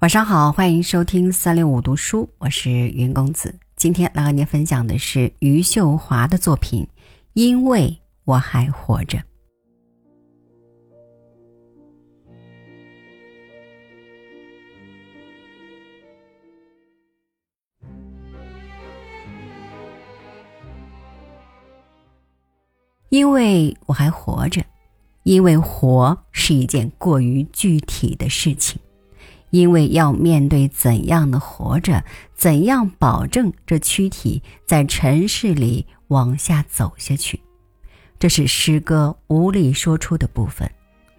晚上好，欢迎收听三六五读书，我是云公子。今天来和您分享的是余秀华的作品《因为我还活着》。因为我还活着，因为活是一件过于具体的事情。因为要面对怎样的活着，怎样保证这躯体在尘世里往下走下去，这是诗歌无力说出的部分，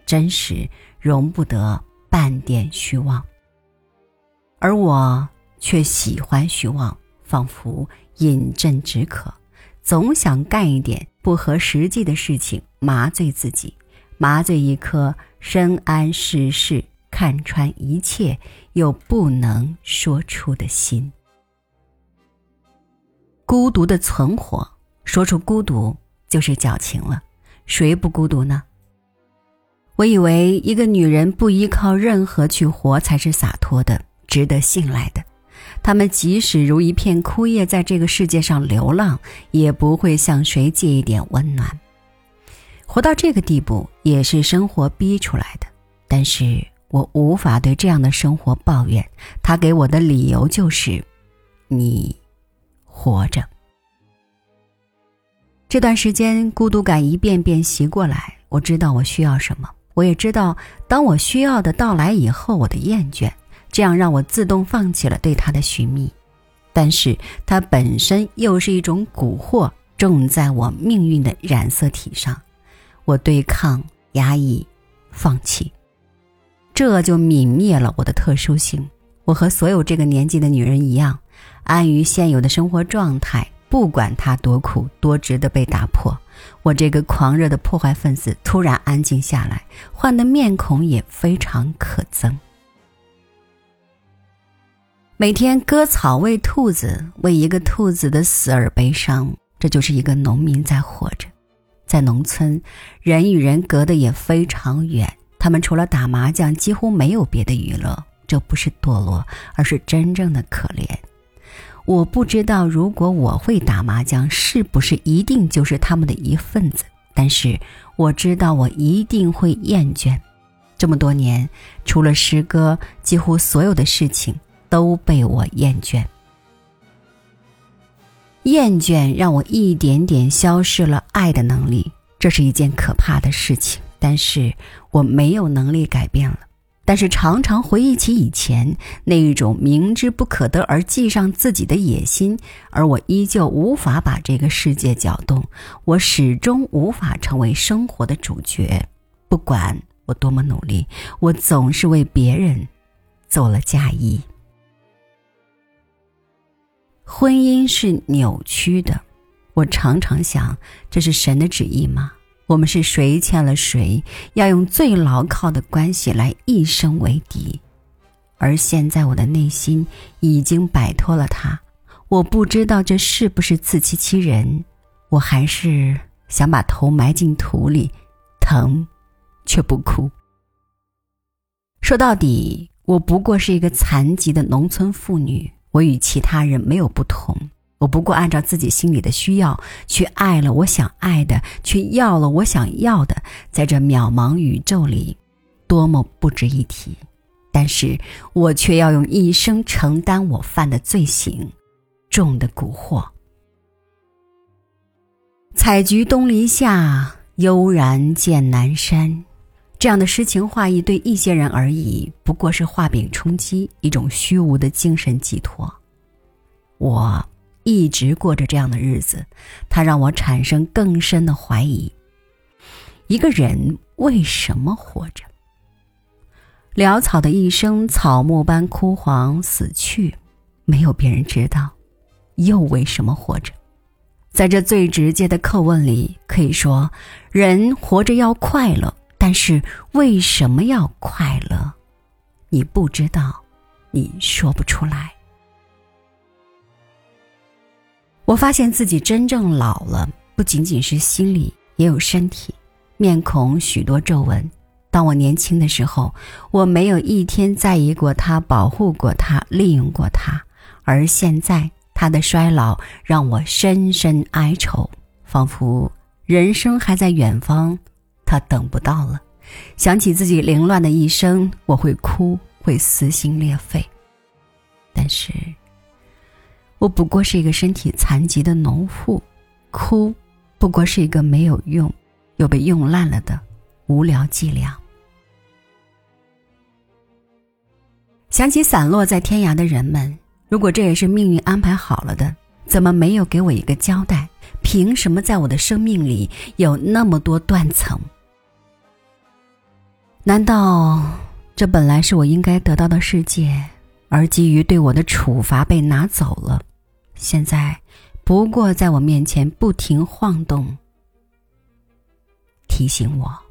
真实容不得半点虚妄。而我却喜欢虚妄，仿佛饮鸩止渴，总想干一点不合实际的事情，麻醉自己，麻醉一颗深谙世事。看穿一切又不能说出的心，孤独的存活，说出孤独就是矫情了。谁不孤独呢？我以为一个女人不依靠任何去活才是洒脱的、值得信赖的。她们即使如一片枯叶在这个世界上流浪，也不会向谁借一点温暖。活到这个地步，也是生活逼出来的。但是。我无法对这样的生活抱怨，他给我的理由就是：你活着。这段时间孤独感一遍遍袭过来，我知道我需要什么，我也知道当我需要的到来以后，我的厌倦，这样让我自动放弃了对他的寻觅。但是它本身又是一种蛊惑，种在我命运的染色体上，我对抗、压抑、放弃。这就泯灭了我的特殊性。我和所有这个年纪的女人一样，安于现有的生活状态，不管它多苦多值得被打破。我这个狂热的破坏分子突然安静下来，换的面孔也非常可憎。每天割草喂兔子，为一个兔子的死而悲伤，这就是一个农民在活着。在农村，人与人隔得也非常远。他们除了打麻将，几乎没有别的娱乐。这不是堕落，而是真正的可怜。我不知道，如果我会打麻将，是不是一定就是他们的一份子？但是我知道，我一定会厌倦。这么多年，除了诗歌，几乎所有的事情都被我厌倦。厌倦让我一点点消失了爱的能力，这是一件可怕的事情。但是我没有能力改变了，但是常常回忆起以前那一种明知不可得而系上自己的野心，而我依旧无法把这个世界搅动，我始终无法成为生活的主角。不管我多么努力，我总是为别人做了嫁衣。婚姻是扭曲的，我常常想，这是神的旨意吗？我们是谁欠了谁？要用最牢靠的关系来一生为敌，而现在我的内心已经摆脱了他。我不知道这是不是自欺欺人，我还是想把头埋进土里，疼，却不哭。说到底，我不过是一个残疾的农村妇女，我与其他人没有不同。我不过按照自己心里的需要去爱了我想爱的，去要了我想要的，在这渺茫宇宙里，多么不值一提！但是我却要用一生承担我犯的罪行，重的蛊惑。采菊东篱下，悠然见南山。这样的诗情画意对一些人而已，不过是画饼充饥，一种虚无的精神寄托。我。一直过着这样的日子，它让我产生更深的怀疑：一个人为什么活着？潦草的一生，草木般枯黄死去，没有别人知道，又为什么活着？在这最直接的叩问里，可以说，人活着要快乐，但是为什么要快乐？你不知道，你说不出来。我发现自己真正老了，不仅仅是心理，也有身体，面孔许多皱纹，当我年轻的时候，我没有一天在意过他，保护过他，利用过他。而现在，他的衰老让我深深哀愁，仿佛人生还在远方，他等不到了。想起自己凌乱的一生，我会哭，会撕心裂肺。但是，我不过是一个身体残疾的农妇，哭，不过是一个没有用，又被用烂了的无聊伎俩。想起散落在天涯的人们，如果这也是命运安排好了的，怎么没有给我一个交代？凭什么在我的生命里有那么多断层？难道这本来是我应该得到的世界，而基于对我的处罚被拿走了？现在不过在我面前不停晃动，提醒我。